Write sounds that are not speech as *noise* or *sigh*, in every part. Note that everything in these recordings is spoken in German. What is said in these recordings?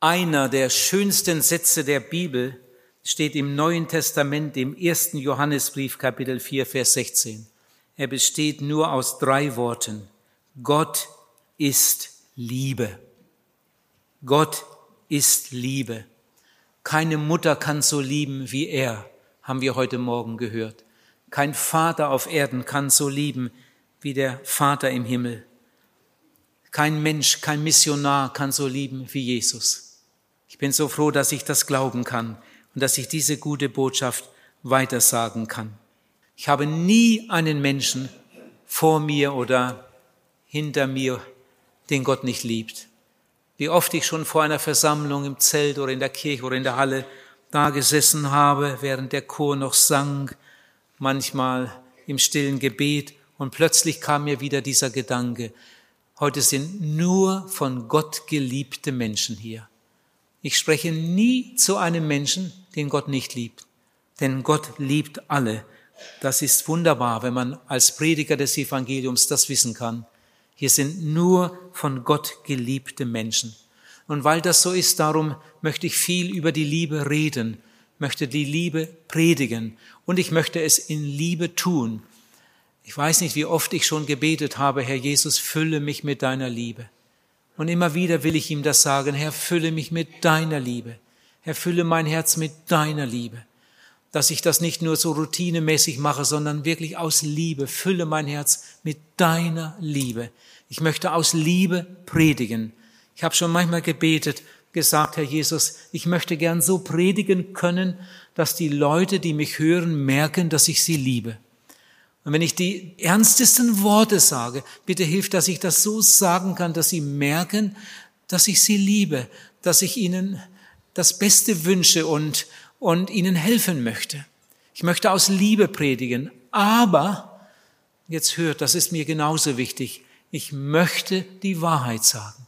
Einer der schönsten Sätze der Bibel steht im Neuen Testament im ersten Johannesbrief Kapitel 4 Vers 16. Er besteht nur aus drei Worten. Gott ist Liebe. Gott ist Liebe. Keine Mutter kann so lieben wie er, haben wir heute Morgen gehört. Kein Vater auf Erden kann so lieben wie der Vater im Himmel. Kein Mensch, kein Missionar kann so lieben wie Jesus. Ich bin so froh, dass ich das glauben kann und dass ich diese gute Botschaft weitersagen kann. Ich habe nie einen Menschen vor mir oder hinter mir, den Gott nicht liebt. Wie oft ich schon vor einer Versammlung im Zelt oder in der Kirche oder in der Halle da gesessen habe, während der Chor noch sang, manchmal im stillen Gebet, und plötzlich kam mir wieder dieser Gedanke, heute sind nur von Gott geliebte Menschen hier. Ich spreche nie zu einem Menschen, den Gott nicht liebt. Denn Gott liebt alle. Das ist wunderbar, wenn man als Prediger des Evangeliums das wissen kann. Hier sind nur von Gott geliebte Menschen. Und weil das so ist, darum möchte ich viel über die Liebe reden, möchte die Liebe predigen und ich möchte es in Liebe tun. Ich weiß nicht, wie oft ich schon gebetet habe, Herr Jesus, fülle mich mit deiner Liebe. Und immer wieder will ich ihm das sagen, Herr, fülle mich mit deiner Liebe. Herr, fülle mein Herz mit deiner Liebe. Dass ich das nicht nur so routinemäßig mache, sondern wirklich aus Liebe. Fülle mein Herz mit deiner Liebe. Ich möchte aus Liebe predigen. Ich habe schon manchmal gebetet, gesagt, Herr Jesus, ich möchte gern so predigen können, dass die Leute, die mich hören, merken, dass ich sie liebe. Und wenn ich die ernstesten Worte sage, bitte hilf, dass ich das so sagen kann, dass sie merken, dass ich sie liebe, dass ich ihnen das Beste wünsche und, und ihnen helfen möchte. Ich möchte aus Liebe predigen, aber, jetzt hört, das ist mir genauso wichtig, ich möchte die Wahrheit sagen.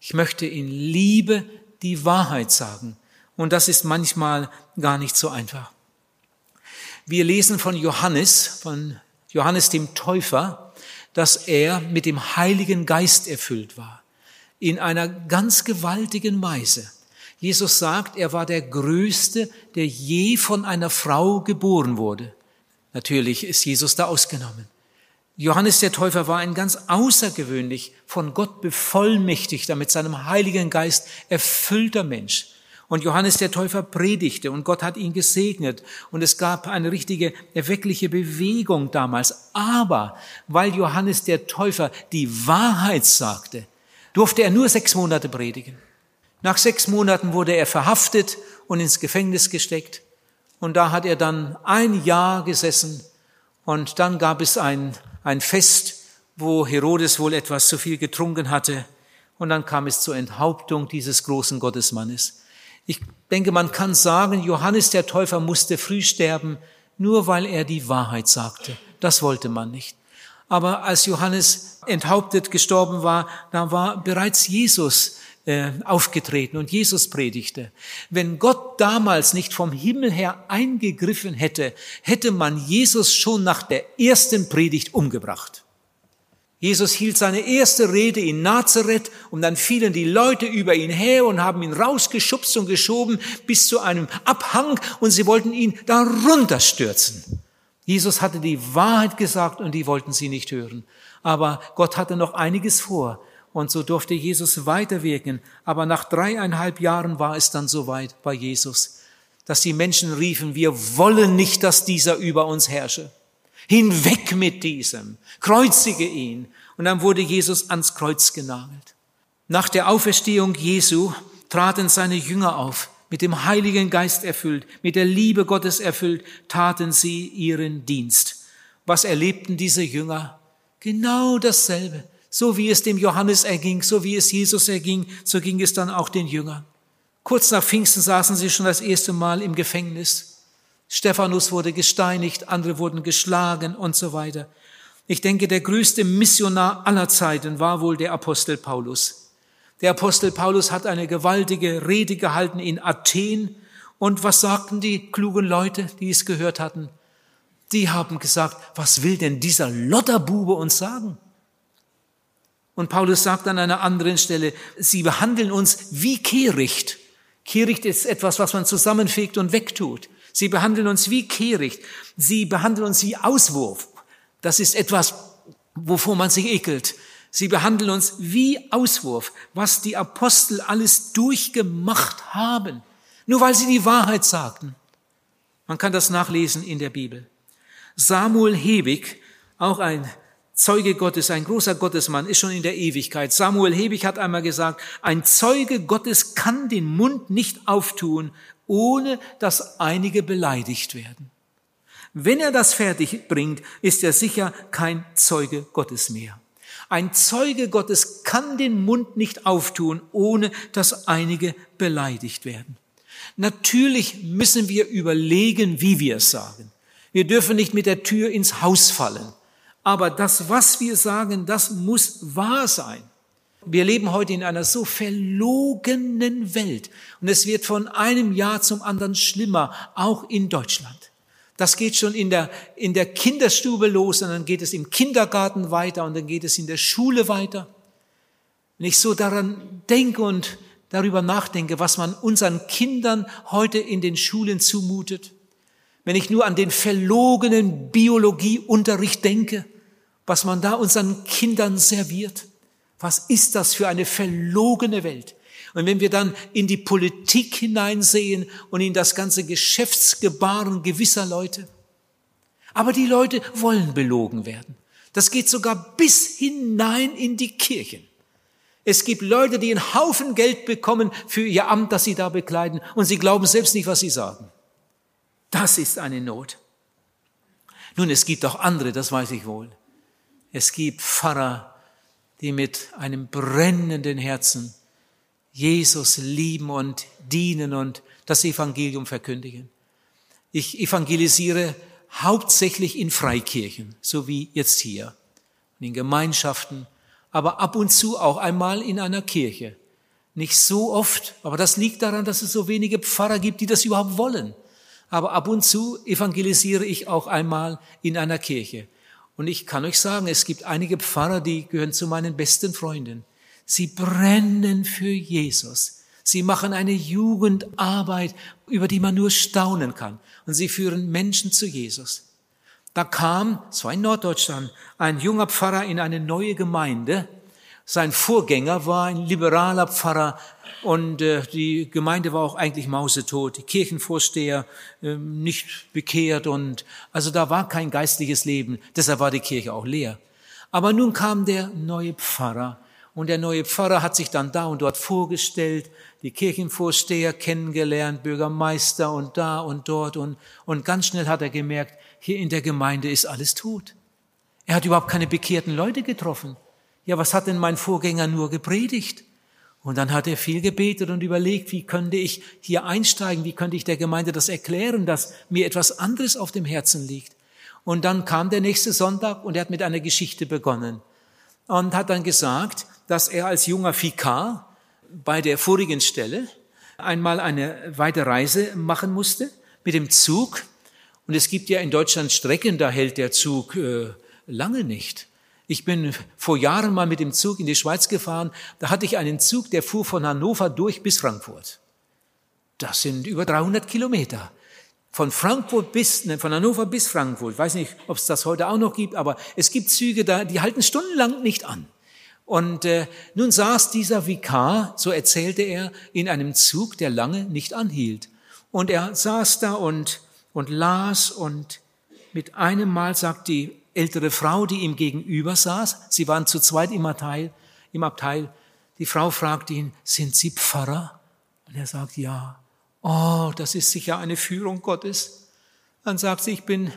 Ich möchte in Liebe die Wahrheit sagen. Und das ist manchmal gar nicht so einfach. Wir lesen von Johannes, von Johannes dem Täufer, dass er mit dem Heiligen Geist erfüllt war. In einer ganz gewaltigen Weise. Jesus sagt, er war der Größte, der je von einer Frau geboren wurde. Natürlich ist Jesus da ausgenommen. Johannes der Täufer war ein ganz außergewöhnlich von Gott bevollmächtigter, mit seinem Heiligen Geist erfüllter Mensch. Und Johannes der Täufer predigte und Gott hat ihn gesegnet und es gab eine richtige erweckliche Bewegung damals. Aber weil Johannes der Täufer die Wahrheit sagte, durfte er nur sechs Monate predigen. Nach sechs Monaten wurde er verhaftet und ins Gefängnis gesteckt. Und da hat er dann ein Jahr gesessen und dann gab es ein, ein Fest, wo Herodes wohl etwas zu viel getrunken hatte. Und dann kam es zur Enthauptung dieses großen Gottesmannes. Ich denke, man kann sagen, Johannes der Täufer musste früh sterben, nur weil er die Wahrheit sagte. Das wollte man nicht. Aber als Johannes enthauptet gestorben war, da war bereits Jesus äh, aufgetreten und Jesus predigte. Wenn Gott damals nicht vom Himmel her eingegriffen hätte, hätte man Jesus schon nach der ersten Predigt umgebracht. Jesus hielt seine erste Rede in Nazareth und dann fielen die Leute über ihn her und haben ihn rausgeschubst und geschoben bis zu einem Abhang und sie wollten ihn darunter stürzen. Jesus hatte die Wahrheit gesagt und die wollten sie nicht hören. Aber Gott hatte noch einiges vor und so durfte Jesus weiterwirken. Aber nach dreieinhalb Jahren war es dann soweit bei Jesus, dass die Menschen riefen, wir wollen nicht, dass dieser über uns herrsche. Hinweg mit diesem. Kreuzige ihn. Und dann wurde Jesus ans Kreuz genagelt. Nach der Auferstehung Jesu traten seine Jünger auf, mit dem Heiligen Geist erfüllt, mit der Liebe Gottes erfüllt, taten sie ihren Dienst. Was erlebten diese Jünger? Genau dasselbe. So wie es dem Johannes erging, so wie es Jesus erging, so ging es dann auch den Jüngern. Kurz nach Pfingsten saßen sie schon das erste Mal im Gefängnis. Stephanus wurde gesteinigt, andere wurden geschlagen und so weiter. Ich denke, der größte Missionar aller Zeiten war wohl der Apostel Paulus. Der Apostel Paulus hat eine gewaltige Rede gehalten in Athen. Und was sagten die klugen Leute, die es gehört hatten? Die haben gesagt, was will denn dieser Lotterbube uns sagen? Und Paulus sagt an einer anderen Stelle, sie behandeln uns wie Kehricht. Kehricht ist etwas, was man zusammenfegt und wegtut. Sie behandeln uns wie Kehricht. Sie behandeln uns wie Auswurf. Das ist etwas, wovor man sich ekelt. Sie behandeln uns wie Auswurf, was die Apostel alles durchgemacht haben, nur weil sie die Wahrheit sagten. Man kann das nachlesen in der Bibel. Samuel Hebig, auch ein Zeuge Gottes, ein großer Gottesmann, ist schon in der Ewigkeit. Samuel Hebig hat einmal gesagt, ein Zeuge Gottes kann den Mund nicht auftun, ohne dass einige beleidigt werden. Wenn er das fertig bringt, ist er sicher kein Zeuge Gottes mehr. Ein Zeuge Gottes kann den Mund nicht auftun, ohne dass einige beleidigt werden. Natürlich müssen wir überlegen, wie wir es sagen. Wir dürfen nicht mit der Tür ins Haus fallen. Aber das, was wir sagen, das muss wahr sein. Wir leben heute in einer so verlogenen Welt und es wird von einem Jahr zum anderen schlimmer, auch in Deutschland. Das geht schon in der, in der Kinderstube los und dann geht es im Kindergarten weiter und dann geht es in der Schule weiter. Wenn ich so daran denke und darüber nachdenke, was man unseren Kindern heute in den Schulen zumutet, wenn ich nur an den verlogenen Biologieunterricht denke, was man da unseren Kindern serviert. Was ist das für eine verlogene Welt? Und wenn wir dann in die Politik hineinsehen und in das ganze Geschäftsgebaren gewisser Leute. Aber die Leute wollen belogen werden. Das geht sogar bis hinein in die Kirchen. Es gibt Leute, die einen Haufen Geld bekommen für ihr Amt, das sie da bekleiden, und sie glauben selbst nicht, was sie sagen. Das ist eine Not. Nun, es gibt auch andere, das weiß ich wohl. Es gibt Pfarrer, die mit einem brennenden Herzen Jesus lieben und dienen und das Evangelium verkündigen. Ich evangelisiere hauptsächlich in Freikirchen, so wie jetzt hier, in Gemeinschaften, aber ab und zu auch einmal in einer Kirche. Nicht so oft, aber das liegt daran, dass es so wenige Pfarrer gibt, die das überhaupt wollen. Aber ab und zu evangelisiere ich auch einmal in einer Kirche. Und ich kann euch sagen, es gibt einige Pfarrer, die gehören zu meinen besten Freunden. Sie brennen für Jesus. Sie machen eine Jugendarbeit, über die man nur staunen kann. Und sie führen Menschen zu Jesus. Da kam, es war in Norddeutschland, ein junger Pfarrer in eine neue Gemeinde. Sein Vorgänger war ein liberaler Pfarrer und äh, die Gemeinde war auch eigentlich mausetot. Die Kirchenvorsteher äh, nicht bekehrt und also da war kein geistliches Leben. Deshalb war die Kirche auch leer. Aber nun kam der neue Pfarrer und der neue Pfarrer hat sich dann da und dort vorgestellt, die Kirchenvorsteher kennengelernt, Bürgermeister und da und dort und, und ganz schnell hat er gemerkt, hier in der Gemeinde ist alles tot. Er hat überhaupt keine bekehrten Leute getroffen. Ja, was hat denn mein Vorgänger nur gepredigt? Und dann hat er viel gebetet und überlegt, wie könnte ich hier einsteigen, wie könnte ich der Gemeinde das erklären, dass mir etwas anderes auf dem Herzen liegt. Und dann kam der nächste Sonntag und er hat mit einer Geschichte begonnen und hat dann gesagt, dass er als junger Vikar bei der vorigen Stelle einmal eine weite Reise machen musste mit dem Zug. Und es gibt ja in Deutschland Strecken, da hält der Zug äh, lange nicht. Ich bin vor Jahren mal mit dem Zug in die Schweiz gefahren. Da hatte ich einen Zug, der fuhr von Hannover durch bis Frankfurt. Das sind über 300 Kilometer. Von Frankfurt bis, ne, von Hannover bis Frankfurt. Ich weiß nicht, ob es das heute auch noch gibt, aber es gibt Züge da, die halten stundenlang nicht an. Und äh, nun saß dieser Vikar, so erzählte er, in einem Zug, der lange nicht anhielt. Und er saß da und, und las und mit einem Mal sagt die ältere Frau, die ihm gegenüber saß. Sie waren zu zweit im Abteil. Im Abteil. Die Frau fragt ihn, sind Sie Pfarrer? Und er sagt, ja. Oh, das ist sicher eine Führung Gottes. Dann sagt sie, ich bin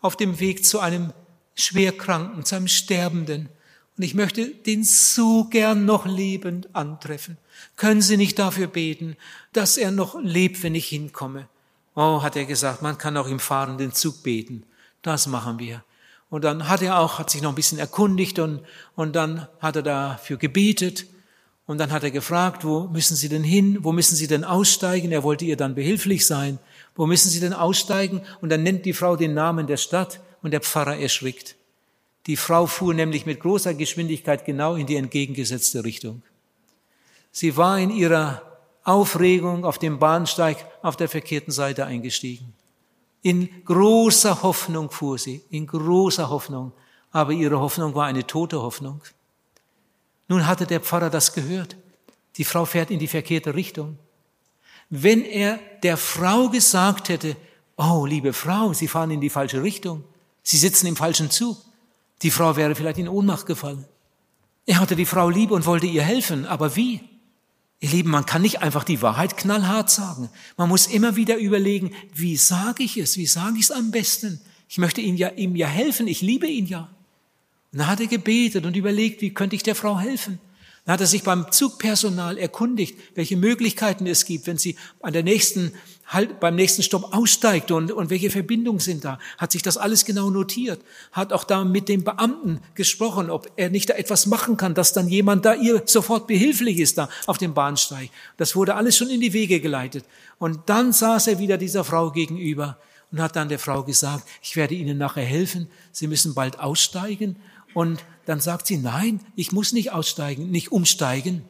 auf dem Weg zu einem Schwerkranken, zu einem Sterbenden. Und ich möchte den so gern noch lebend antreffen. Können Sie nicht dafür beten, dass er noch lebt, wenn ich hinkomme? Oh, hat er gesagt, man kann auch im fahrenden Zug beten. Das machen wir. Und dann hat er auch, hat sich noch ein bisschen erkundigt und, und dann hat er dafür gebetet. Und dann hat er gefragt, wo müssen Sie denn hin? Wo müssen Sie denn aussteigen? Er wollte ihr dann behilflich sein. Wo müssen Sie denn aussteigen? Und dann nennt die Frau den Namen der Stadt und der Pfarrer erschrickt. Die Frau fuhr nämlich mit großer Geschwindigkeit genau in die entgegengesetzte Richtung. Sie war in ihrer Aufregung auf dem Bahnsteig auf der verkehrten Seite eingestiegen. In großer Hoffnung fuhr sie, in großer Hoffnung, aber ihre Hoffnung war eine tote Hoffnung. Nun hatte der Pfarrer das gehört. Die Frau fährt in die verkehrte Richtung. Wenn er der Frau gesagt hätte, oh, liebe Frau, Sie fahren in die falsche Richtung, Sie sitzen im falschen Zug, die Frau wäre vielleicht in Ohnmacht gefallen. Er hatte die Frau lieb und wollte ihr helfen, aber wie? Ihr Lieben, man kann nicht einfach die Wahrheit knallhart sagen. Man muss immer wieder überlegen, wie sage ich es? Wie sage ich es am besten? Ich möchte ihm ja, ihm ja helfen. Ich liebe ihn ja. Und dann hat er gebetet und überlegt, wie könnte ich der Frau helfen? Dann hat er sich beim Zugpersonal erkundigt, welche Möglichkeiten es gibt, wenn sie an der nächsten, halt, beim nächsten Stopp aussteigt und, und welche Verbindungen sind da. Hat sich das alles genau notiert. Hat auch da mit dem Beamten gesprochen, ob er nicht da etwas machen kann, dass dann jemand da ihr sofort behilflich ist da auf dem Bahnsteig. Das wurde alles schon in die Wege geleitet. Und dann saß er wieder dieser Frau gegenüber und hat dann der Frau gesagt, ich werde Ihnen nachher helfen. Sie müssen bald aussteigen und dann sagt sie, nein, ich muss nicht aussteigen, nicht umsteigen.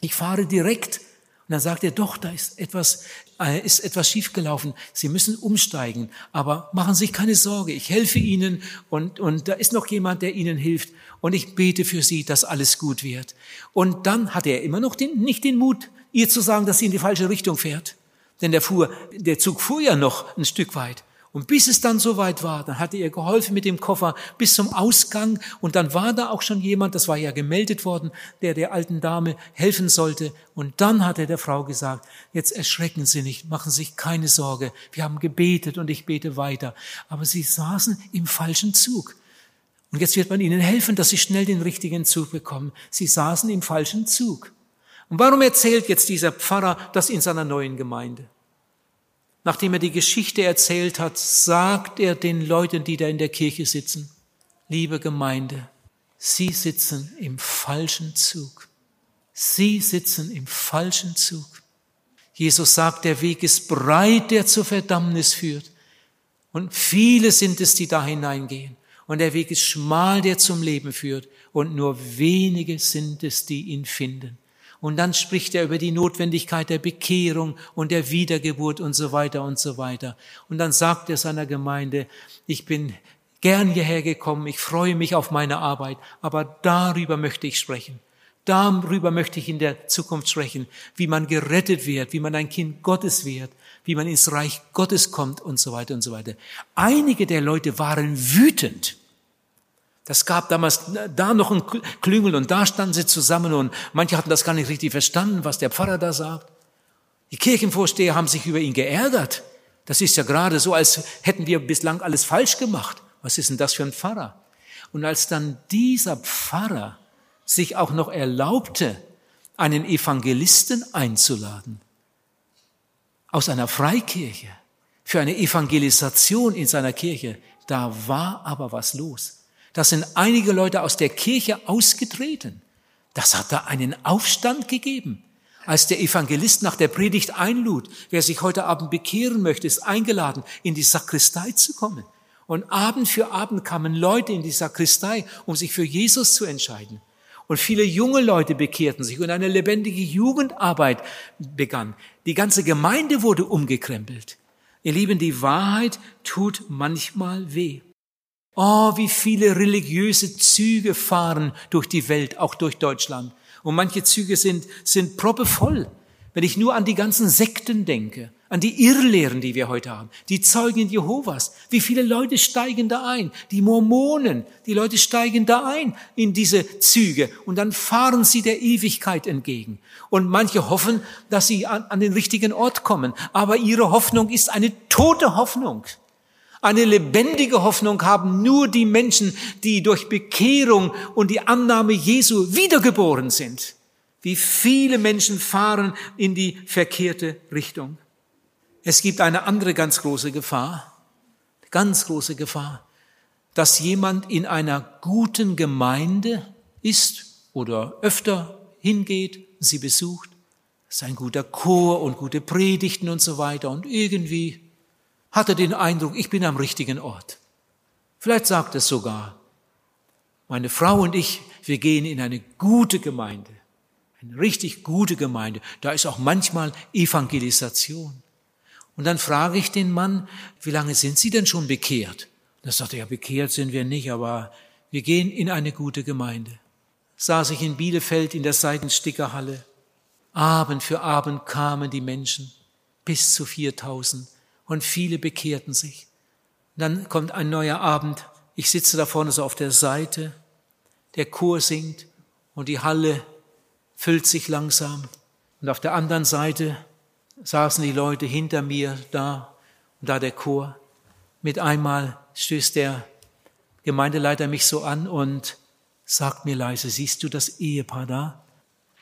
Ich fahre direkt. Und dann sagt er, doch, da ist etwas, ist etwas schiefgelaufen. Sie müssen umsteigen. Aber machen Sie sich keine Sorge. Ich helfe Ihnen und, und da ist noch jemand, der Ihnen hilft. Und ich bete für Sie, dass alles gut wird. Und dann hat er immer noch den, nicht den Mut, ihr zu sagen, dass sie in die falsche Richtung fährt. Denn der fuhr, der Zug fuhr ja noch ein Stück weit. Und bis es dann soweit war, dann hatte er geholfen mit dem Koffer bis zum Ausgang und dann war da auch schon jemand, das war ja gemeldet worden, der der alten Dame helfen sollte. Und dann hat er der Frau gesagt, jetzt erschrecken Sie nicht, machen Sie sich keine Sorge. Wir haben gebetet und ich bete weiter. Aber Sie saßen im falschen Zug. Und jetzt wird man Ihnen helfen, dass Sie schnell den richtigen Zug bekommen. Sie saßen im falschen Zug. Und warum erzählt jetzt dieser Pfarrer das in seiner neuen Gemeinde? Nachdem er die Geschichte erzählt hat, sagt er den Leuten, die da in der Kirche sitzen, liebe Gemeinde, Sie sitzen im falschen Zug. Sie sitzen im falschen Zug. Jesus sagt, der Weg ist breit, der zur Verdammnis führt. Und viele sind es, die da hineingehen. Und der Weg ist schmal, der zum Leben führt. Und nur wenige sind es, die ihn finden. Und dann spricht er über die Notwendigkeit der Bekehrung und der Wiedergeburt und so weiter und so weiter. Und dann sagt er seiner Gemeinde, ich bin gern hierher gekommen, ich freue mich auf meine Arbeit, aber darüber möchte ich sprechen. Darüber möchte ich in der Zukunft sprechen, wie man gerettet wird, wie man ein Kind Gottes wird, wie man ins Reich Gottes kommt und so weiter und so weiter. Einige der Leute waren wütend das gab damals da noch ein Klüngel und da standen sie zusammen und manche hatten das gar nicht richtig verstanden, was der Pfarrer da sagt. Die Kirchenvorsteher haben sich über ihn geärgert. Das ist ja gerade so, als hätten wir bislang alles falsch gemacht. Was ist denn das für ein Pfarrer? Und als dann dieser Pfarrer sich auch noch erlaubte, einen Evangelisten einzuladen, aus einer Freikirche, für eine Evangelisation in seiner Kirche, da war aber was los. Da sind einige Leute aus der Kirche ausgetreten. Das hat da einen Aufstand gegeben. Als der Evangelist nach der Predigt einlud, wer sich heute Abend bekehren möchte, ist eingeladen, in die Sakristei zu kommen. Und Abend für Abend kamen Leute in die Sakristei, um sich für Jesus zu entscheiden. Und viele junge Leute bekehrten sich und eine lebendige Jugendarbeit begann. Die ganze Gemeinde wurde umgekrempelt. Ihr Lieben, die Wahrheit tut manchmal weh. Oh, wie viele religiöse Züge fahren durch die Welt, auch durch Deutschland. Und manche Züge sind, sind proppevoll. Wenn ich nur an die ganzen Sekten denke, an die Irrlehren, die wir heute haben, die Zeugen Jehovas, wie viele Leute steigen da ein? Die Mormonen, die Leute steigen da ein in diese Züge und dann fahren sie der Ewigkeit entgegen. Und manche hoffen, dass sie an, an den richtigen Ort kommen, aber ihre Hoffnung ist eine tote Hoffnung. Eine lebendige Hoffnung haben nur die Menschen, die durch Bekehrung und die Annahme Jesu wiedergeboren sind. Wie viele Menschen fahren in die verkehrte Richtung. Es gibt eine andere ganz große Gefahr, ganz große Gefahr, dass jemand in einer guten Gemeinde ist oder öfter hingeht, sie besucht, es ist ein guter Chor und gute Predigten und so weiter und irgendwie hat er den Eindruck, ich bin am richtigen Ort. Vielleicht sagt es sogar, Meine Frau und ich, wir gehen in eine gute Gemeinde. Eine richtig gute Gemeinde. Da ist auch manchmal Evangelisation. Und dann frage ich den Mann, wie lange sind Sie denn schon bekehrt? Und er sagte, ja, bekehrt sind wir nicht, aber wir gehen in eine gute Gemeinde. Saß ich in Bielefeld in der Seitenstickerhalle. Abend für Abend kamen die Menschen, bis zu 4000, und viele bekehrten sich. Dann kommt ein neuer Abend. Ich sitze da vorne so auf der Seite, der Chor singt und die Halle füllt sich langsam. Und auf der anderen Seite saßen die Leute hinter mir da und da der Chor. Mit einmal stößt der Gemeindeleiter mich so an und sagt mir leise, siehst du das Ehepaar da,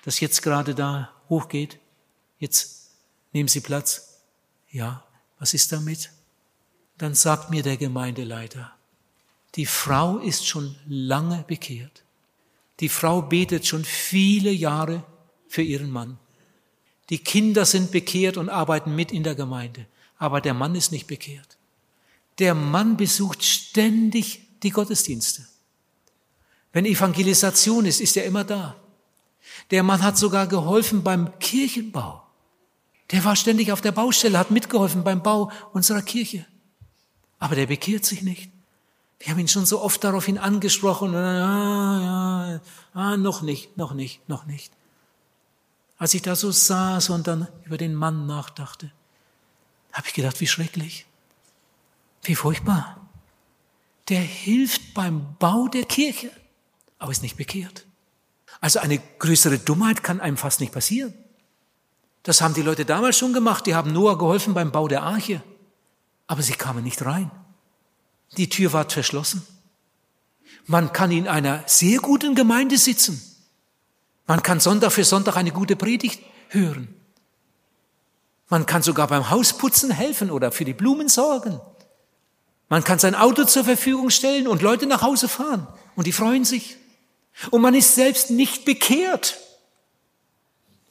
das jetzt gerade da hochgeht? Jetzt nehmen Sie Platz. Ja, was ist damit? Dann sagt mir der Gemeindeleiter, die Frau ist schon lange bekehrt. Die Frau betet schon viele Jahre für ihren Mann. Die Kinder sind bekehrt und arbeiten mit in der Gemeinde, aber der Mann ist nicht bekehrt. Der Mann besucht ständig die Gottesdienste. Wenn Evangelisation ist, ist er immer da. Der Mann hat sogar geholfen beim Kirchenbau. Der war ständig auf der Baustelle, hat mitgeholfen beim Bau unserer Kirche. Aber der bekehrt sich nicht. Wir haben ihn schon so oft daraufhin angesprochen. Ah, ja, ah, noch nicht, noch nicht, noch nicht. Als ich da so saß und dann über den Mann nachdachte, habe ich gedacht, wie schrecklich, wie furchtbar. Der hilft beim Bau der Kirche, aber ist nicht bekehrt. Also eine größere Dummheit kann einem fast nicht passieren. Das haben die Leute damals schon gemacht. Die haben Noah geholfen beim Bau der Arche, aber sie kamen nicht rein. Die Tür war verschlossen. Man kann in einer sehr guten Gemeinde sitzen man kann Sonntag für Sonntag eine gute Predigt hören. Man kann sogar beim Hausputzen helfen oder für die Blumen sorgen. Man kann sein Auto zur Verfügung stellen und Leute nach Hause fahren und die freuen sich. Und man ist selbst nicht bekehrt.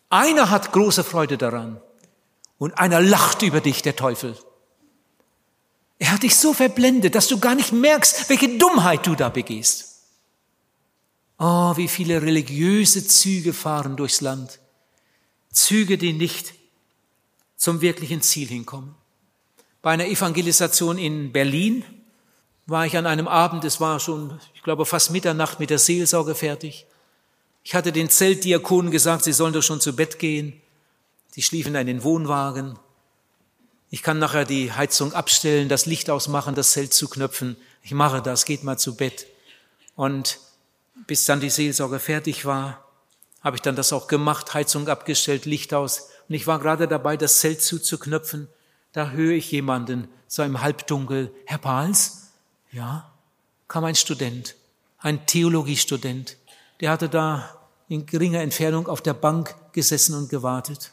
Einer hat große Freude daran und einer lacht über dich, der Teufel. Er hat dich so verblendet, dass du gar nicht merkst, welche Dummheit du da begehst. Oh, wie viele religiöse Züge fahren durchs Land. Züge, die nicht zum wirklichen Ziel hinkommen. Bei einer Evangelisation in Berlin war ich an einem Abend, es war schon, ich glaube, fast Mitternacht mit der Seelsorge fertig. Ich hatte den Zeltdiakonen gesagt, sie sollen doch schon zu Bett gehen. Die schliefen in den Wohnwagen. Ich kann nachher die Heizung abstellen, das Licht ausmachen, das Zelt zuknöpfen. Ich mache das, geht mal zu Bett. Und bis dann die Seelsorge fertig war, habe ich dann das auch gemacht, Heizung abgestellt, Licht aus. Und ich war gerade dabei, das Zelt zuzuknöpfen. Da höre ich jemanden, so im Halbdunkel, Herr Pahls? Ja, kam ein Student, ein Theologiestudent. Der hatte da in geringer Entfernung auf der Bank gesessen und gewartet.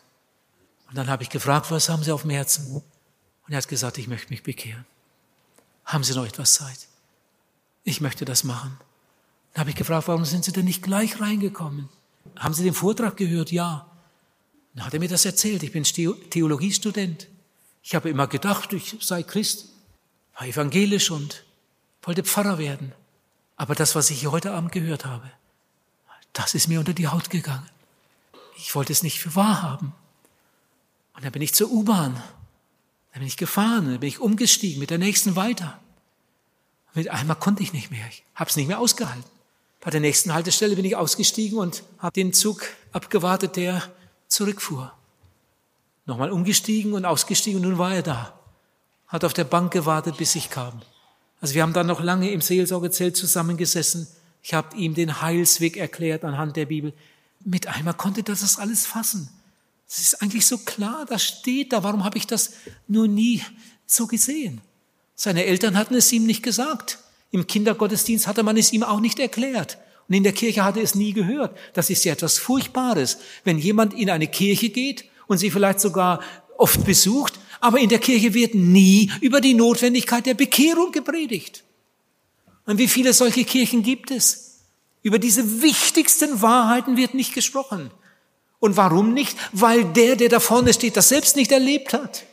Und dann habe ich gefragt, was haben Sie auf dem Herzen? Und er hat gesagt, ich möchte mich bekehren. Haben Sie noch etwas Zeit? Ich möchte das machen. Dann habe ich gefragt, warum sind Sie denn nicht gleich reingekommen? Haben Sie den Vortrag gehört? Ja. Dann hat er mir das erzählt. Ich bin Theologiestudent. Ich habe immer gedacht, ich sei Christ, war evangelisch und wollte Pfarrer werden. Aber das, was ich hier heute Abend gehört habe, das ist mir unter die Haut gegangen. Ich wollte es nicht für wahr haben. Und dann bin ich zur U-Bahn. Dann bin ich gefahren, dann bin ich umgestiegen, mit der nächsten weiter. mit einmal konnte ich nicht mehr. Ich habe es nicht mehr ausgehalten. Bei der nächsten Haltestelle bin ich ausgestiegen und habe den Zug abgewartet, der zurückfuhr. Nochmal umgestiegen und ausgestiegen und nun war er da. Hat auf der Bank gewartet, bis ich kam. Also wir haben dann noch lange im Seelsorgezelt zusammengesessen. Ich habe ihm den Heilsweg erklärt anhand der Bibel. Mit einmal konnte er das alles fassen. Es ist eigentlich so klar, das steht da. Warum habe ich das nur nie so gesehen? Seine Eltern hatten es ihm nicht gesagt. Im Kindergottesdienst hatte man es ihm auch nicht erklärt. Und in der Kirche hatte es nie gehört. Das ist ja etwas Furchtbares, wenn jemand in eine Kirche geht und sie vielleicht sogar oft besucht, aber in der Kirche wird nie über die Notwendigkeit der Bekehrung gepredigt. Und wie viele solche Kirchen gibt es? Über diese wichtigsten Wahrheiten wird nicht gesprochen. Und warum nicht? Weil der, der da vorne steht, das selbst nicht erlebt hat.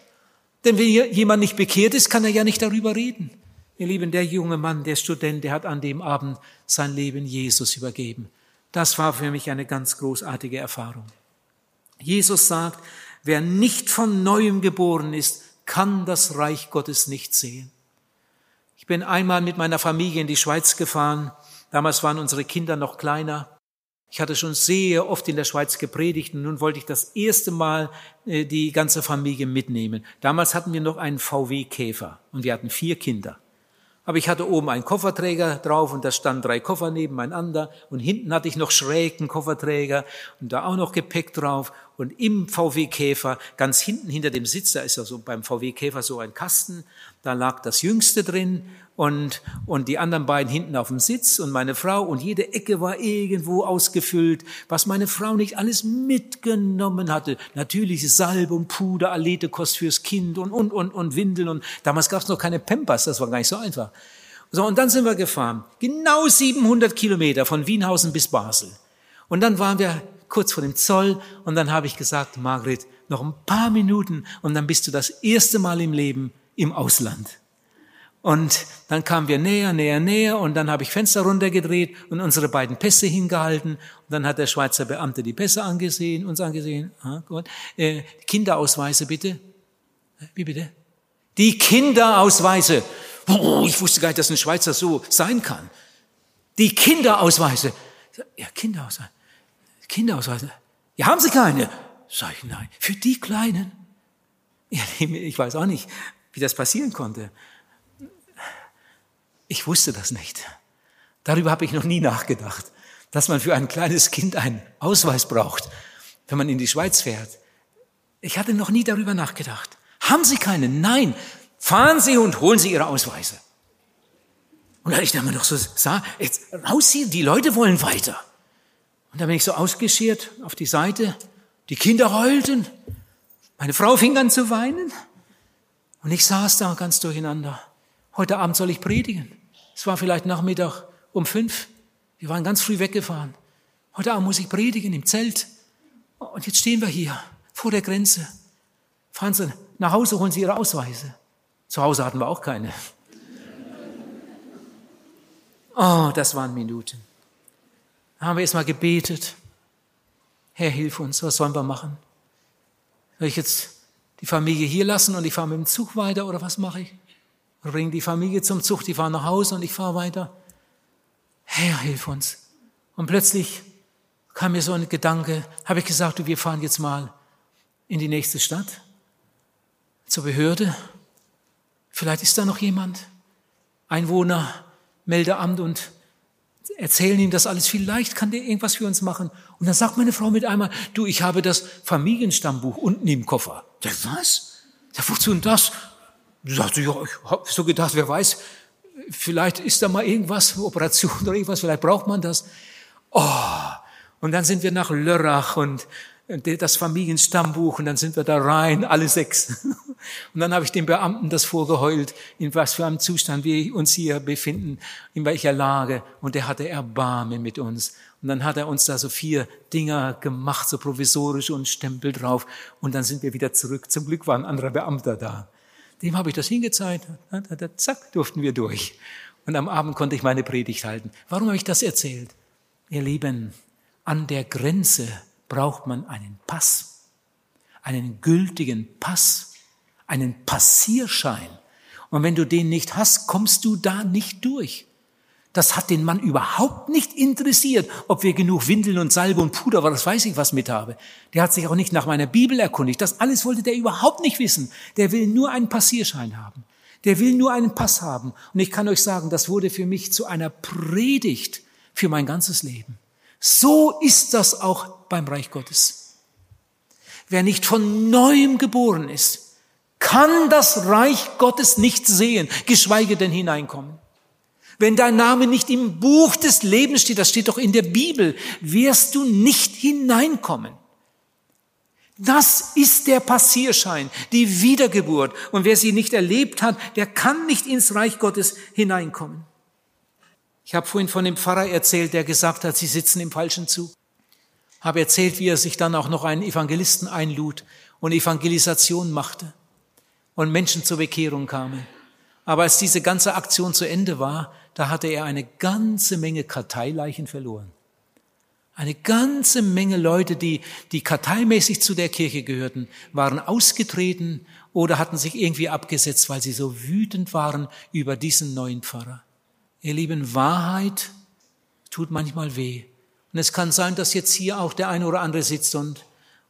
Denn wenn jemand nicht bekehrt ist, kann er ja nicht darüber reden. Ihr Lieben, der junge Mann, der Student, der hat an dem Abend sein Leben Jesus übergeben. Das war für mich eine ganz großartige Erfahrung. Jesus sagt, wer nicht von neuem geboren ist, kann das Reich Gottes nicht sehen. Ich bin einmal mit meiner Familie in die Schweiz gefahren. Damals waren unsere Kinder noch kleiner. Ich hatte schon sehr oft in der Schweiz gepredigt und nun wollte ich das erste Mal äh, die ganze Familie mitnehmen. Damals hatten wir noch einen VW-Käfer und wir hatten vier Kinder. Aber ich hatte oben einen Kofferträger drauf und da standen drei Koffer nebeneinander. Und hinten hatte ich noch schrägen Kofferträger und da auch noch Gepäck drauf. Und im VW Käfer ganz hinten hinter dem Sitz, da ist ja so beim VW Käfer so ein Kasten, da lag das Jüngste drin und, und die anderen beiden hinten auf dem Sitz und meine Frau und jede Ecke war irgendwo ausgefüllt, was meine Frau nicht alles mitgenommen hatte. Natürlich Salbe und Puder, Aletekost fürs Kind und, und, und, und Windeln und damals gab es noch keine Pampers, das war gar nicht so einfach. So, und dann sind wir gefahren. Genau 700 Kilometer von Wienhausen bis Basel. Und dann waren wir kurz vor dem Zoll und dann habe ich gesagt, Margret, noch ein paar Minuten und dann bist du das erste Mal im Leben im Ausland. Und dann kamen wir näher, näher, näher und dann habe ich Fenster runtergedreht und unsere beiden Pässe hingehalten. Und dann hat der Schweizer Beamte die Pässe angesehen, uns angesehen. Ah, gut. Äh, Kinderausweise bitte. Wie bitte? Die Kinderausweise. Oh, ich wusste gar nicht, dass ein Schweizer so sein kann. Die Kinderausweise. Ja, Kinderausweise. Kinderausweise. Ja, haben Sie keine? Sag ich, nein. Für die Kleinen? Ja, *laughs* ich weiß auch nicht, wie das passieren konnte. Ich wusste das nicht. Darüber habe ich noch nie nachgedacht, dass man für ein kleines Kind einen Ausweis braucht, wenn man in die Schweiz fährt. Ich hatte noch nie darüber nachgedacht. Haben Sie keinen? Nein. Fahren Sie und holen Sie Ihre Ausweise. Und da ich dann mal noch so sah, jetzt raus hier, die Leute wollen weiter. Und dann bin ich so ausgeschert auf die Seite. Die Kinder heulten. Meine Frau fing an zu weinen. Und ich saß da ganz durcheinander. Heute Abend soll ich predigen. Es war vielleicht Nachmittag um fünf. Wir waren ganz früh weggefahren. Heute Abend muss ich predigen im Zelt. Und jetzt stehen wir hier vor der Grenze. Fahren Sie nach Hause, holen Sie Ihre Ausweise. Zu Hause hatten wir auch keine. *laughs* Oh, das waren Minuten. Da haben wir erstmal gebetet. Herr, hilf uns, was sollen wir machen? Soll ich jetzt die Familie hier lassen und ich fahre mit dem Zug weiter oder was mache ich? Und bringen die Familie zum Zug, die fahren nach Hause und ich fahre weiter. Herr, hilf uns. Und plötzlich kam mir so ein Gedanke, habe ich gesagt, wir fahren jetzt mal in die nächste Stadt, zur Behörde. Vielleicht ist da noch jemand, Einwohner, Meldeamt und erzählen ihm das alles. Vielleicht kann der irgendwas für uns machen. Und dann sagt meine Frau mit einmal, du, ich habe das Familienstammbuch unten im Koffer. Der was? Ja, wozu denn das? Du sagst, ja, ich habe so gedacht, wer weiß, vielleicht ist da mal irgendwas, Operation oder irgendwas, vielleicht braucht man das. Oh, und dann sind wir nach Lörrach und das Familienstammbuch und dann sind wir da rein, alle sechs. *laughs* Und dann habe ich dem Beamten das vorgeheult, in was für einem Zustand wir uns hier befinden, in welcher Lage. Und der hatte Erbarmen mit uns. Und dann hat er uns da so vier Dinger gemacht, so provisorisch und Stempel drauf. Und dann sind wir wieder zurück. Zum Glück war ein anderer Beamter da. Dem habe ich das hingezeigt. Zack, durften wir durch. Und am Abend konnte ich meine Predigt halten. Warum habe ich das erzählt? Ihr Lieben, an der Grenze braucht man einen Pass, einen gültigen Pass, einen Passierschein. Und wenn du den nicht hast, kommst du da nicht durch. Das hat den Mann überhaupt nicht interessiert, ob wir genug Windeln und Salbe und Puder, was weiß ich, was mit habe. Der hat sich auch nicht nach meiner Bibel erkundigt. Das alles wollte der überhaupt nicht wissen. Der will nur einen Passierschein haben. Der will nur einen Pass haben. Und ich kann euch sagen, das wurde für mich zu einer Predigt für mein ganzes Leben. So ist das auch beim Reich Gottes. Wer nicht von neuem geboren ist, kann das Reich Gottes nicht sehen, geschweige denn hineinkommen. Wenn dein Name nicht im Buch des Lebens steht, das steht doch in der Bibel, wirst du nicht hineinkommen. Das ist der Passierschein, die Wiedergeburt. Und wer sie nicht erlebt hat, der kann nicht ins Reich Gottes hineinkommen. Ich habe vorhin von dem Pfarrer erzählt, der gesagt hat, sie sitzen im falschen Zug. Habe erzählt, wie er sich dann auch noch einen Evangelisten einlud und Evangelisation machte und Menschen zur Bekehrung kamen. Aber als diese ganze Aktion zu Ende war, da hatte er eine ganze Menge Karteileichen verloren. Eine ganze Menge Leute, die, die karteimäßig zu der Kirche gehörten, waren ausgetreten oder hatten sich irgendwie abgesetzt, weil sie so wütend waren über diesen neuen Pfarrer. Ihr Lieben, Wahrheit tut manchmal weh. Und es kann sein, dass jetzt hier auch der eine oder andere sitzt und,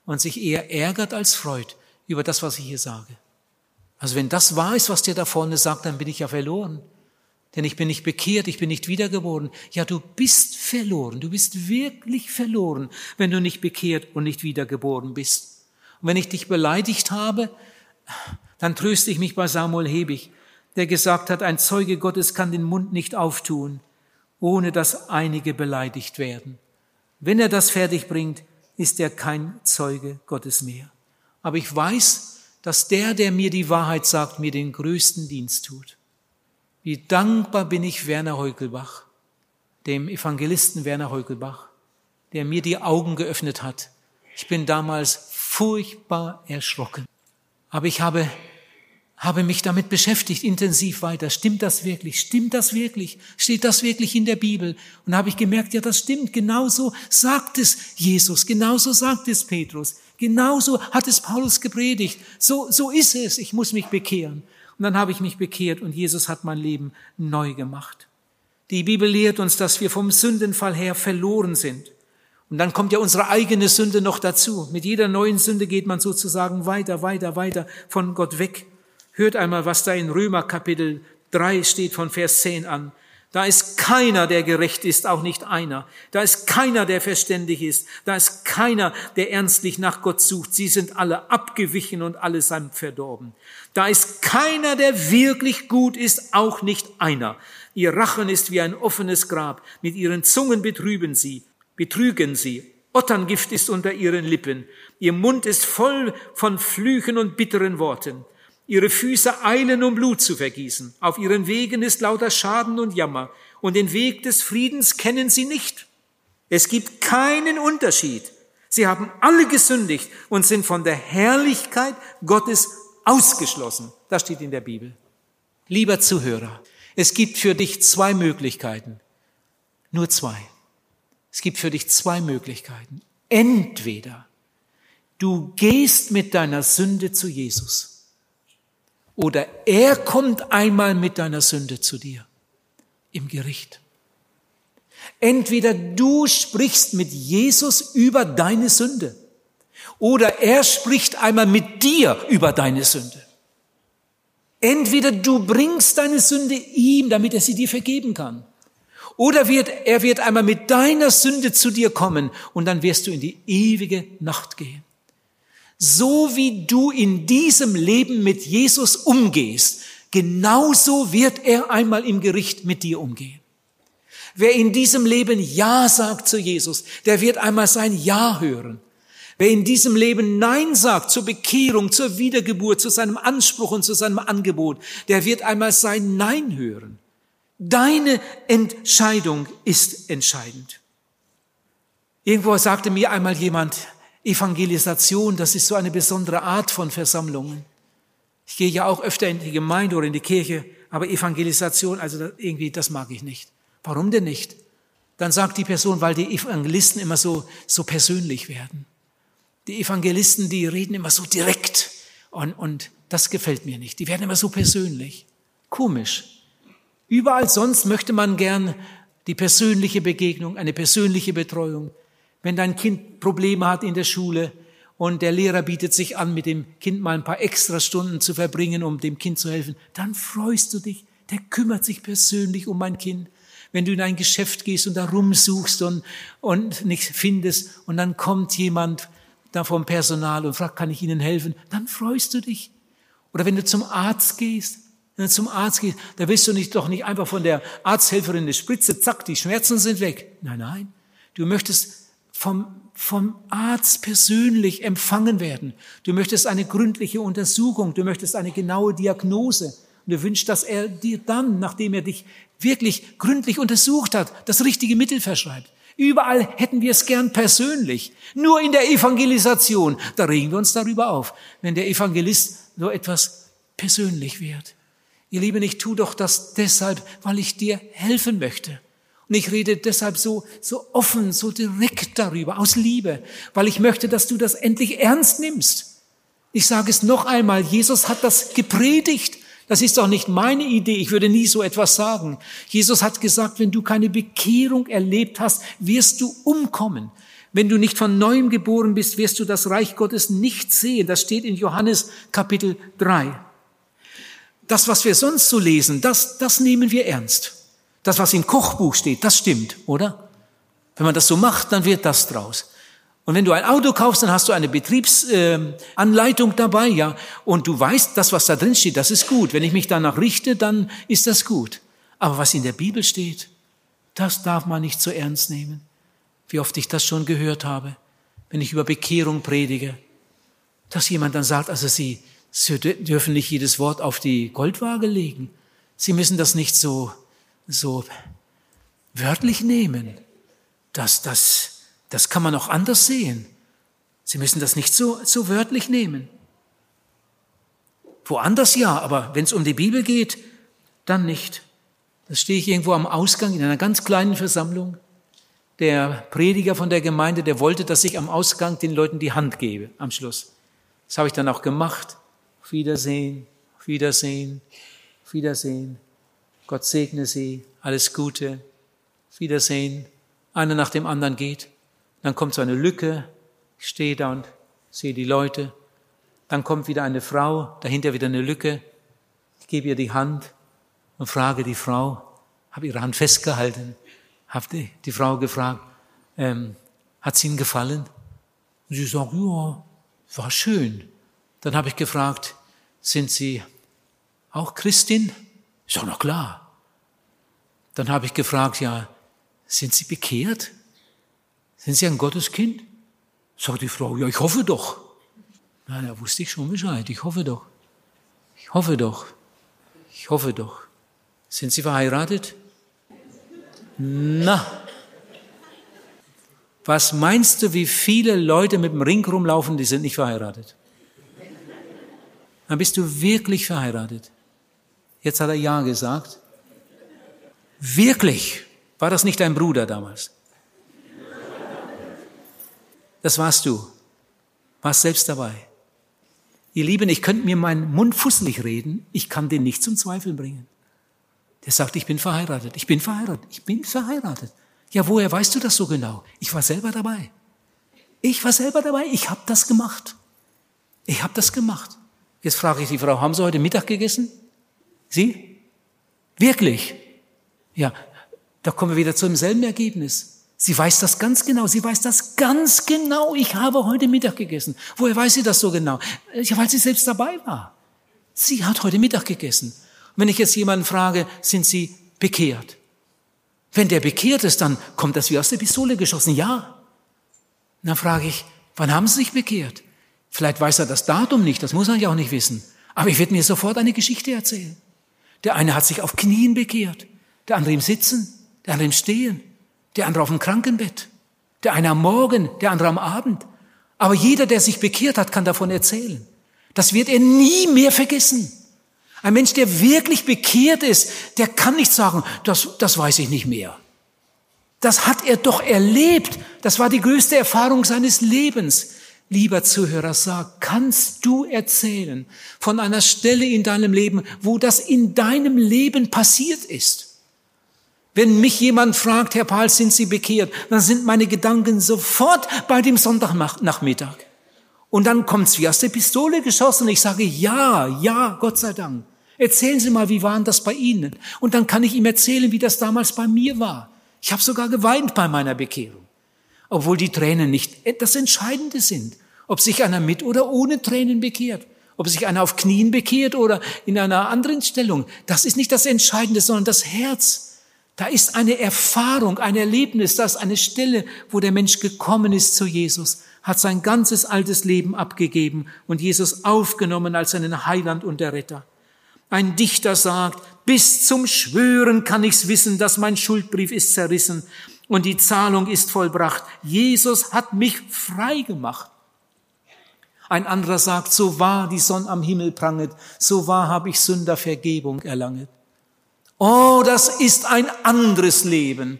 und sich eher ärgert als freut über das, was ich hier sage. Also wenn das wahr ist, was der da vorne sagt, dann bin ich ja verloren. Denn ich bin nicht bekehrt, ich bin nicht wiedergeboren. Ja, du bist verloren, du bist wirklich verloren, wenn du nicht bekehrt und nicht wiedergeboren bist. Und wenn ich dich beleidigt habe, dann tröste ich mich bei Samuel Hebig, der gesagt hat, ein Zeuge Gottes kann den Mund nicht auftun, ohne dass einige beleidigt werden. Wenn er das fertig bringt, ist er kein Zeuge Gottes mehr. Aber ich weiß, dass der, der mir die Wahrheit sagt, mir den größten Dienst tut. Wie dankbar bin ich Werner Heukelbach, dem Evangelisten Werner Heukelbach, der mir die Augen geöffnet hat. Ich bin damals furchtbar erschrocken. Aber ich habe, habe mich damit beschäftigt, intensiv weiter. Stimmt das wirklich? Stimmt das wirklich? Steht das wirklich in der Bibel? Und habe ich gemerkt, ja, das stimmt. Genauso sagt es Jesus. Genauso sagt es Petrus. Genauso hat es Paulus gepredigt. So, so ist es. Ich muss mich bekehren. Und dann habe ich mich bekehrt und Jesus hat mein Leben neu gemacht. Die Bibel lehrt uns, dass wir vom Sündenfall her verloren sind. Und dann kommt ja unsere eigene Sünde noch dazu. Mit jeder neuen Sünde geht man sozusagen weiter, weiter, weiter von Gott weg. Hört einmal, was da in Römer Kapitel 3 steht von Vers 10 an. Da ist keiner, der gerecht ist, auch nicht einer. Da ist keiner, der verständig ist. Da ist keiner, der ernstlich nach Gott sucht. Sie sind alle abgewichen und allesamt verdorben. Da ist keiner, der wirklich gut ist, auch nicht einer. Ihr Rachen ist wie ein offenes Grab. Mit ihren Zungen betrüben sie, betrügen sie. Otterngift ist unter ihren Lippen. Ihr Mund ist voll von Flüchen und bitteren Worten. Ihre Füße eilen, um Blut zu vergießen. Auf ihren Wegen ist lauter Schaden und Jammer. Und den Weg des Friedens kennen sie nicht. Es gibt keinen Unterschied. Sie haben alle gesündigt und sind von der Herrlichkeit Gottes ausgeschlossen. Das steht in der Bibel. Lieber Zuhörer, es gibt für dich zwei Möglichkeiten. Nur zwei. Es gibt für dich zwei Möglichkeiten. Entweder du gehst mit deiner Sünde zu Jesus oder er kommt einmal mit deiner Sünde zu dir im Gericht. Entweder du sprichst mit Jesus über deine Sünde oder er spricht einmal mit dir über deine Sünde. Entweder du bringst deine Sünde ihm, damit er sie dir vergeben kann. Oder wird, er wird einmal mit deiner Sünde zu dir kommen und dann wirst du in die ewige Nacht gehen. So wie du in diesem Leben mit Jesus umgehst, genauso wird er einmal im Gericht mit dir umgehen. Wer in diesem Leben Ja sagt zu Jesus, der wird einmal sein Ja hören. Wer in diesem Leben Nein sagt zur Bekehrung, zur Wiedergeburt, zu seinem Anspruch und zu seinem Angebot, der wird einmal sein Nein hören. Deine Entscheidung ist entscheidend. Irgendwo sagte mir einmal jemand, Evangelisation, das ist so eine besondere Art von Versammlungen. Ich gehe ja auch öfter in die Gemeinde oder in die Kirche, aber Evangelisation, also irgendwie, das mag ich nicht. Warum denn nicht? Dann sagt die Person, weil die Evangelisten immer so, so persönlich werden. Die Evangelisten, die reden immer so direkt und, und das gefällt mir nicht. Die werden immer so persönlich. Komisch. Überall sonst möchte man gern die persönliche Begegnung, eine persönliche Betreuung. Wenn dein Kind Probleme hat in der Schule und der Lehrer bietet sich an, mit dem Kind mal ein paar extra Stunden zu verbringen, um dem Kind zu helfen, dann freust du dich. Der kümmert sich persönlich um mein Kind. Wenn du in ein Geschäft gehst und da rumsuchst und, und nichts findest und dann kommt jemand da vom Personal und fragt, kann ich Ihnen helfen? Dann freust du dich. Oder wenn du zum Arzt gehst, wenn du zum Arzt gehst, da willst du nicht doch nicht einfach von der Arzthelferin eine Spritze, zack, die Schmerzen sind weg. Nein, nein. Du möchtest vom, vom Arzt persönlich empfangen werden. Du möchtest eine gründliche Untersuchung, du möchtest eine genaue Diagnose. Und du wünschst, dass er dir dann, nachdem er dich wirklich gründlich untersucht hat, das richtige Mittel verschreibt. Überall hätten wir es gern persönlich. Nur in der Evangelisation, da regen wir uns darüber auf, wenn der Evangelist so etwas persönlich wird. Ihr Lieben, ich tu doch das deshalb, weil ich dir helfen möchte. Und ich rede deshalb so, so offen, so direkt darüber, aus Liebe, weil ich möchte, dass du das endlich ernst nimmst. Ich sage es noch einmal, Jesus hat das gepredigt. Das ist doch nicht meine Idee. Ich würde nie so etwas sagen. Jesus hat gesagt, wenn du keine Bekehrung erlebt hast, wirst du umkommen. Wenn du nicht von neuem geboren bist, wirst du das Reich Gottes nicht sehen. Das steht in Johannes Kapitel 3. Das, was wir sonst so lesen, das, das nehmen wir ernst. Das, was im Kochbuch steht, das stimmt, oder? Wenn man das so macht, dann wird das draus. Und wenn du ein Auto kaufst, dann hast du eine Betriebsanleitung äh, dabei, ja. Und du weißt, das, was da drin steht, das ist gut. Wenn ich mich danach richte, dann ist das gut. Aber was in der Bibel steht, das darf man nicht so ernst nehmen. Wie oft ich das schon gehört habe, wenn ich über Bekehrung predige, dass jemand dann sagt, also Sie, Sie dürfen nicht jedes Wort auf die Goldwaage legen. Sie müssen das nicht so so wörtlich nehmen. Das, das, das kann man auch anders sehen. Sie müssen das nicht so, so wörtlich nehmen. Woanders ja, aber wenn es um die Bibel geht, dann nicht. Da stehe ich irgendwo am Ausgang in einer ganz kleinen Versammlung. Der Prediger von der Gemeinde, der wollte, dass ich am Ausgang den Leuten die Hand gebe, am Schluss. Das habe ich dann auch gemacht. Auf Wiedersehen, auf Wiedersehen, auf Wiedersehen. Gott segne Sie, alles Gute, Wiedersehen. Einer nach dem anderen geht. Dann kommt so eine Lücke. Ich stehe da und sehe die Leute. Dann kommt wieder eine Frau, dahinter wieder eine Lücke. Ich gebe ihr die Hand und frage die Frau, habe ihre Hand festgehalten, habe die, die Frau gefragt, ähm, hat es Ihnen gefallen? Und sie sagt, ja, war schön. Dann habe ich gefragt, sind Sie auch Christin? Ist doch noch klar. Dann habe ich gefragt, ja, sind Sie bekehrt? Sind Sie ein Gotteskind? Sagt die Frau, ja, ich hoffe doch. Na, da wusste ich schon Bescheid. Ich hoffe doch. Ich hoffe doch. Ich hoffe doch. Sind Sie verheiratet? Na. Was meinst du, wie viele Leute mit dem Ring rumlaufen, die sind nicht verheiratet? Dann bist du wirklich verheiratet. Jetzt hat er Ja gesagt. Wirklich? War das nicht dein Bruder damals? Das warst du. Warst selbst dabei. Ihr Lieben, ich könnte mir meinen Mund fusselig reden, ich kann den nicht zum Zweifeln bringen. Der sagt, ich bin verheiratet, ich bin verheiratet, ich bin verheiratet. Ja, woher weißt du das so genau? Ich war selber dabei. Ich war selber dabei, ich habe das gemacht. Ich habe das gemacht. Jetzt frage ich die Frau, haben Sie heute Mittag gegessen? Sie? Wirklich? Ja, da kommen wir wieder zu demselben Ergebnis. Sie weiß das ganz genau. Sie weiß das ganz genau. Ich habe heute Mittag gegessen. Woher weiß sie das so genau? Ja, weil sie selbst dabei war. Sie hat heute Mittag gegessen. Und wenn ich jetzt jemanden frage, sind Sie bekehrt? Wenn der bekehrt ist, dann kommt das wie aus der Pistole geschossen. Ja. Und dann frage ich, wann haben Sie sich bekehrt? Vielleicht weiß er das Datum nicht, das muss er ja auch nicht wissen. Aber ich werde mir sofort eine Geschichte erzählen. Der eine hat sich auf Knien bekehrt, der andere im Sitzen, der andere im Stehen, der andere auf dem Krankenbett, der eine am Morgen, der andere am Abend. Aber jeder, der sich bekehrt hat, kann davon erzählen. Das wird er nie mehr vergessen. Ein Mensch, der wirklich bekehrt ist, der kann nicht sagen, das, das weiß ich nicht mehr. Das hat er doch erlebt. Das war die größte Erfahrung seines Lebens. Lieber Zuhörer, sag, kannst du erzählen von einer Stelle in deinem Leben, wo das in deinem Leben passiert ist? Wenn mich jemand fragt, Herr Paul, sind Sie bekehrt, dann sind meine Gedanken sofort bei dem Sonntagnachmittag. Und dann kommt's wie aus der Pistole geschossen ich sage, ja, ja, Gott sei Dank. Erzählen Sie mal, wie waren das bei Ihnen? Und dann kann ich ihm erzählen, wie das damals bei mir war. Ich habe sogar geweint bei meiner Bekehrung obwohl die Tränen nicht das Entscheidende sind. Ob sich einer mit oder ohne Tränen bekehrt, ob sich einer auf Knien bekehrt oder in einer anderen Stellung, das ist nicht das Entscheidende, sondern das Herz. Da ist eine Erfahrung, ein Erlebnis, da ist eine Stelle, wo der Mensch gekommen ist zu Jesus, hat sein ganzes altes Leben abgegeben und Jesus aufgenommen als seinen Heiland und der Retter. Ein Dichter sagt, bis zum Schwören kann ich's wissen, dass mein Schuldbrief ist zerrissen und die Zahlung ist vollbracht. Jesus hat mich frei gemacht. Ein anderer sagt, so wahr die Sonne am Himmel pranget, so wahr habe ich Sünder Vergebung erlanget. Oh, das ist ein anderes Leben,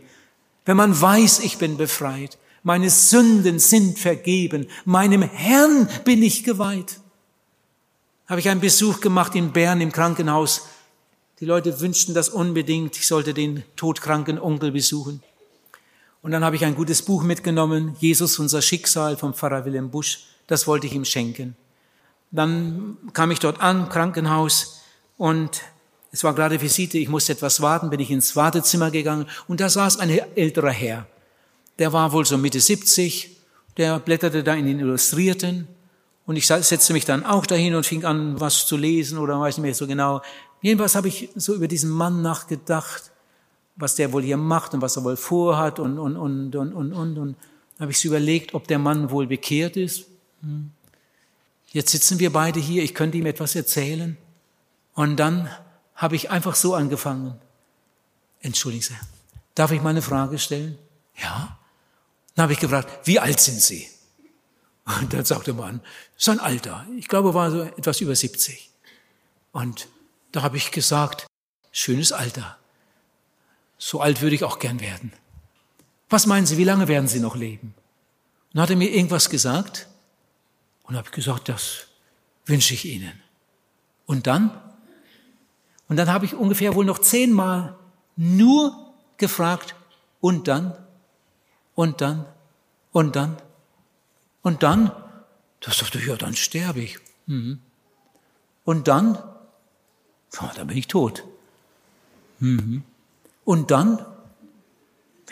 wenn man weiß, ich bin befreit, meine Sünden sind vergeben, meinem Herrn bin ich geweiht. Habe ich einen Besuch gemacht in Bern im Krankenhaus. Die Leute wünschten das unbedingt, ich sollte den todkranken Onkel besuchen. Und dann habe ich ein gutes Buch mitgenommen, Jesus, unser Schicksal vom Pfarrer Wilhelm Busch. Das wollte ich ihm schenken. Dann kam ich dort an, Krankenhaus, und es war gerade Visite, ich musste etwas warten, bin ich ins Wartezimmer gegangen und da saß ein älterer Herr. Der war wohl so Mitte 70, der blätterte da in den Illustrierten und ich setzte mich dann auch dahin und fing an, was zu lesen oder weiß nicht mehr so genau. Jedenfalls habe ich so über diesen Mann nachgedacht, was der wohl hier macht und was er wohl vorhat und, und, und, und, und, und. und. habe ich überlegt, ob der Mann wohl bekehrt ist. Hm. Jetzt sitzen wir beide hier, ich könnte ihm etwas erzählen. Und dann habe ich einfach so angefangen. Entschuldigen Sie, darf ich mal eine Frage stellen? Ja. Dann habe ich gefragt, wie alt sind Sie? Und dann sagte man, sein Alter, ich glaube, war so etwas über 70. Und da habe ich gesagt, schönes Alter. So alt würde ich auch gern werden. Was meinen Sie, wie lange werden Sie noch leben? Und dann hat er mir irgendwas gesagt und habe gesagt, das wünsche ich Ihnen. Und dann? Und dann habe ich ungefähr wohl noch zehnmal nur gefragt, und dann, und dann, und dann, und dann, da sagte ich, ja, dann sterbe ich. Mhm. Und dann, ja, dann bin ich tot. Mhm. Und dann,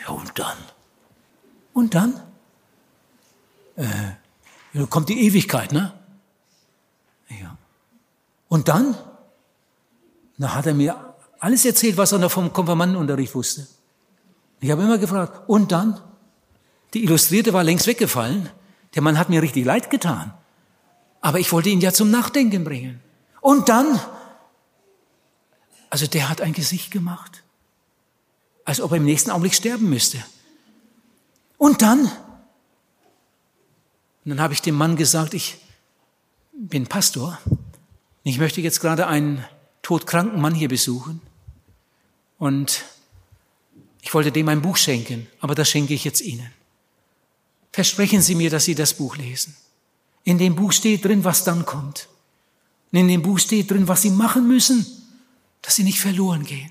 ja, und dann, und dann, äh, da kommt die Ewigkeit, ne? Ja. Und dann, da hat er mir alles erzählt, was er noch vom Konfirmandenunterricht wusste. Ich habe immer gefragt, und dann? Die Illustrierte war längst weggefallen. Der Mann hat mir richtig leid getan. Aber ich wollte ihn ja zum Nachdenken bringen. Und dann, also der hat ein Gesicht gemacht, als ob er im nächsten Augenblick sterben müsste. Und dann, und dann habe ich dem Mann gesagt, ich bin Pastor. Ich möchte jetzt gerade einen todkranken Mann hier besuchen. Und ich wollte dem ein Buch schenken, aber das schenke ich jetzt Ihnen. Versprechen Sie mir, dass Sie das Buch lesen. In dem Buch steht drin, was dann kommt. Und in dem Buch steht drin, was Sie machen müssen, dass Sie nicht verloren gehen.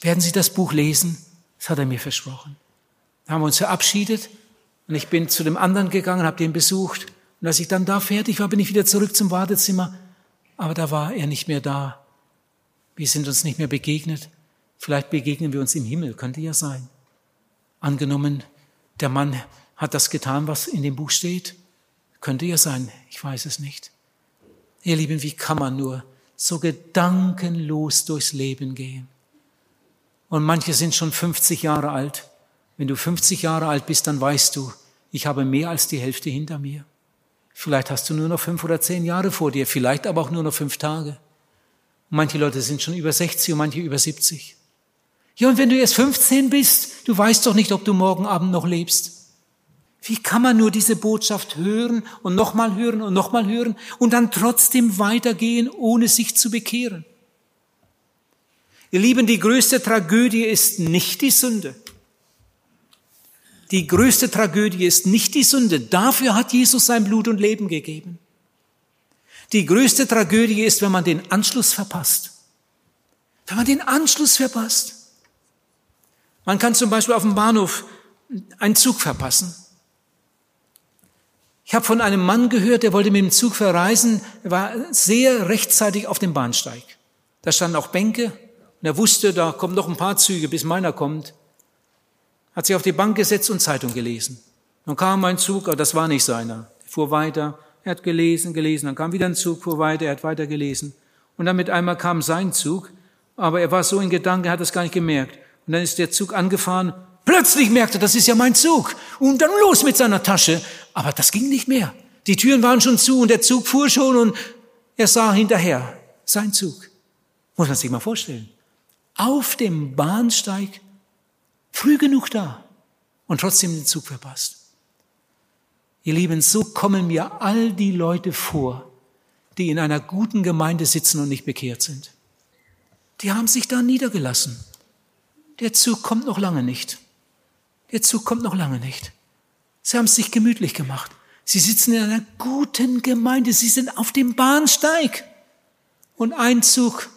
Werden Sie das Buch lesen? Das hat er mir versprochen. Da haben wir uns verabschiedet und ich bin zu dem anderen gegangen, habe den besucht. Und als ich dann da fertig war, bin ich wieder zurück zum Wartezimmer. Aber da war er nicht mehr da. Wir sind uns nicht mehr begegnet. Vielleicht begegnen wir uns im Himmel, könnte ja sein. Angenommen, der Mann hat das getan, was in dem Buch steht. Könnte ja sein, ich weiß es nicht. Ihr Lieben, wie kann man nur so gedankenlos durchs Leben gehen? Und manche sind schon 50 Jahre alt. Wenn du 50 Jahre alt bist, dann weißt du, ich habe mehr als die Hälfte hinter mir. Vielleicht hast du nur noch fünf oder zehn Jahre vor dir, vielleicht aber auch nur noch fünf Tage. Und manche Leute sind schon über 60 und manche über 70. Ja, und wenn du erst 15 bist, du weißt doch nicht, ob du morgen Abend noch lebst. Wie kann man nur diese Botschaft hören und nochmal hören und nochmal hören und dann trotzdem weitergehen, ohne sich zu bekehren? Ihr Lieben, die größte Tragödie ist nicht die Sünde. Die größte Tragödie ist nicht die Sünde. Dafür hat Jesus sein Blut und Leben gegeben. Die größte Tragödie ist, wenn man den Anschluss verpasst. Wenn man den Anschluss verpasst. Man kann zum Beispiel auf dem Bahnhof einen Zug verpassen. Ich habe von einem Mann gehört, der wollte mit dem Zug verreisen, er war sehr rechtzeitig auf dem Bahnsteig. Da standen auch Bänke und er wusste, da kommen noch ein paar Züge, bis meiner kommt hat sich auf die Bank gesetzt und Zeitung gelesen. Dann kam ein Zug, aber das war nicht seiner. Er fuhr weiter, er hat gelesen, gelesen, dann kam wieder ein Zug, fuhr weiter, er hat weiter gelesen. Und dann mit einmal kam sein Zug, aber er war so in Gedanken, er hat es gar nicht gemerkt. Und dann ist der Zug angefahren, plötzlich merkte, das ist ja mein Zug. Und dann los mit seiner Tasche. Aber das ging nicht mehr. Die Türen waren schon zu und der Zug fuhr schon und er sah hinterher, sein Zug. Muss man sich mal vorstellen. Auf dem Bahnsteig Früh genug da und trotzdem den Zug verpasst. Ihr Lieben, so kommen mir all die Leute vor, die in einer guten Gemeinde sitzen und nicht bekehrt sind. Die haben sich da niedergelassen. Der Zug kommt noch lange nicht. Der Zug kommt noch lange nicht. Sie haben es sich gemütlich gemacht. Sie sitzen in einer guten Gemeinde. Sie sind auf dem Bahnsteig. Und ein Zug,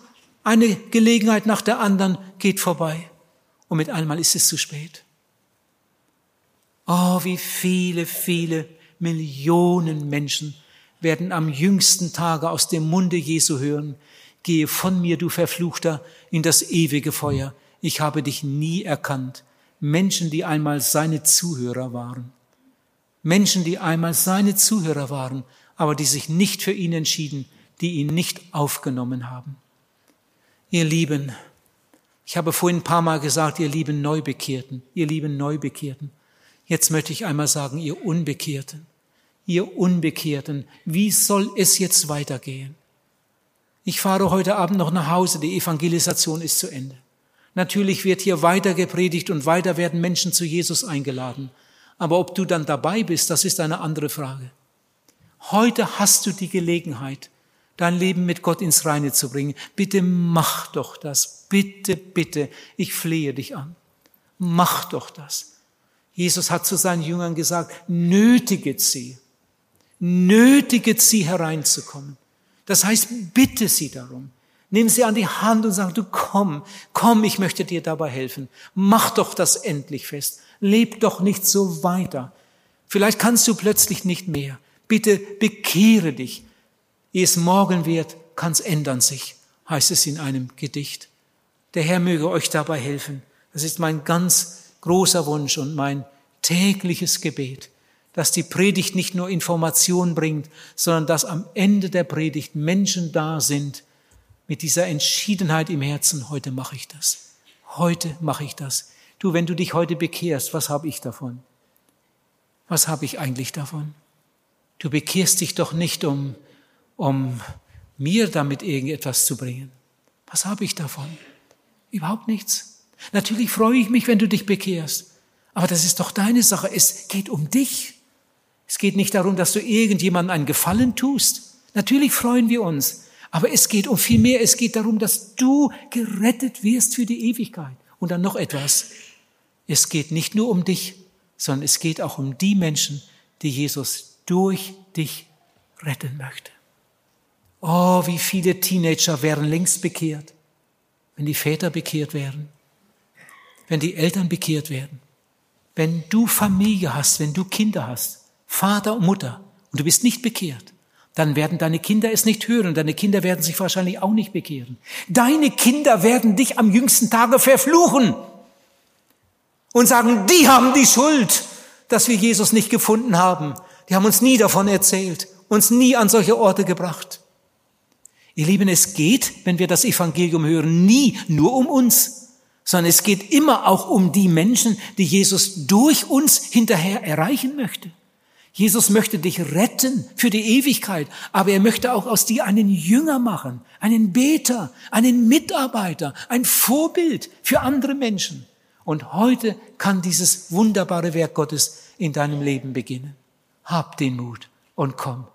eine Gelegenheit nach der anderen geht vorbei. Und mit einmal ist es zu spät. Oh, wie viele, viele Millionen Menschen werden am jüngsten Tage aus dem Munde Jesu hören, gehe von mir, du Verfluchter, in das ewige Feuer. Ich habe dich nie erkannt. Menschen, die einmal seine Zuhörer waren. Menschen, die einmal seine Zuhörer waren, aber die sich nicht für ihn entschieden, die ihn nicht aufgenommen haben. Ihr Lieben, ich habe vorhin ein paar Mal gesagt, ihr lieben Neubekehrten, ihr lieben Neubekehrten. Jetzt möchte ich einmal sagen, ihr Unbekehrten, ihr Unbekehrten, wie soll es jetzt weitergehen? Ich fahre heute Abend noch nach Hause, die Evangelisation ist zu Ende. Natürlich wird hier weiter gepredigt und weiter werden Menschen zu Jesus eingeladen. Aber ob du dann dabei bist, das ist eine andere Frage. Heute hast du die Gelegenheit, dein Leben mit Gott ins Reine zu bringen. Bitte mach doch das. Bitte, bitte. Ich flehe dich an. Mach doch das. Jesus hat zu seinen Jüngern gesagt, nötiget sie. Nötiget sie hereinzukommen. Das heißt, bitte sie darum. Nimm sie an die Hand und sag, du komm, komm, ich möchte dir dabei helfen. Mach doch das endlich fest. Leb doch nicht so weiter. Vielleicht kannst du plötzlich nicht mehr. Bitte bekehre dich. Ehe es morgen wird, kann's ändern sich, heißt es in einem Gedicht. Der Herr möge euch dabei helfen. Das ist mein ganz großer Wunsch und mein tägliches Gebet dass die Predigt nicht nur Information bringt, sondern dass am Ende der Predigt Menschen da sind mit dieser Entschiedenheit im Herzen, heute mache ich das. Heute mache ich das. Du, wenn du dich heute bekehrst, was habe ich davon? Was habe ich eigentlich davon? Du bekehrst dich doch nicht, um, um mir damit irgendetwas zu bringen. Was habe ich davon? Überhaupt nichts. Natürlich freue ich mich, wenn du dich bekehrst. Aber das ist doch deine Sache. Es geht um dich. Es geht nicht darum, dass du irgendjemandem einen Gefallen tust. Natürlich freuen wir uns. Aber es geht um viel mehr. Es geht darum, dass du gerettet wirst für die Ewigkeit. Und dann noch etwas. Es geht nicht nur um dich, sondern es geht auch um die Menschen, die Jesus durch dich retten möchte. Oh, wie viele Teenager wären längst bekehrt, wenn die Väter bekehrt wären, wenn die Eltern bekehrt werden, wenn du Familie hast, wenn du Kinder hast Vater und Mutter, und du bist nicht bekehrt, dann werden deine Kinder es nicht hören, deine Kinder werden sich wahrscheinlich auch nicht bekehren. Deine Kinder werden dich am jüngsten Tage verfluchen und sagen, die haben die Schuld, dass wir Jesus nicht gefunden haben. Die haben uns nie davon erzählt, uns nie an solche Orte gebracht. Ihr Lieben, es geht, wenn wir das Evangelium hören, nie nur um uns, sondern es geht immer auch um die Menschen, die Jesus durch uns hinterher erreichen möchte. Jesus möchte dich retten für die Ewigkeit, aber er möchte auch aus dir einen Jünger machen, einen Beter, einen Mitarbeiter, ein Vorbild für andere Menschen. Und heute kann dieses wunderbare Werk Gottes in deinem Leben beginnen. Hab den Mut und komm.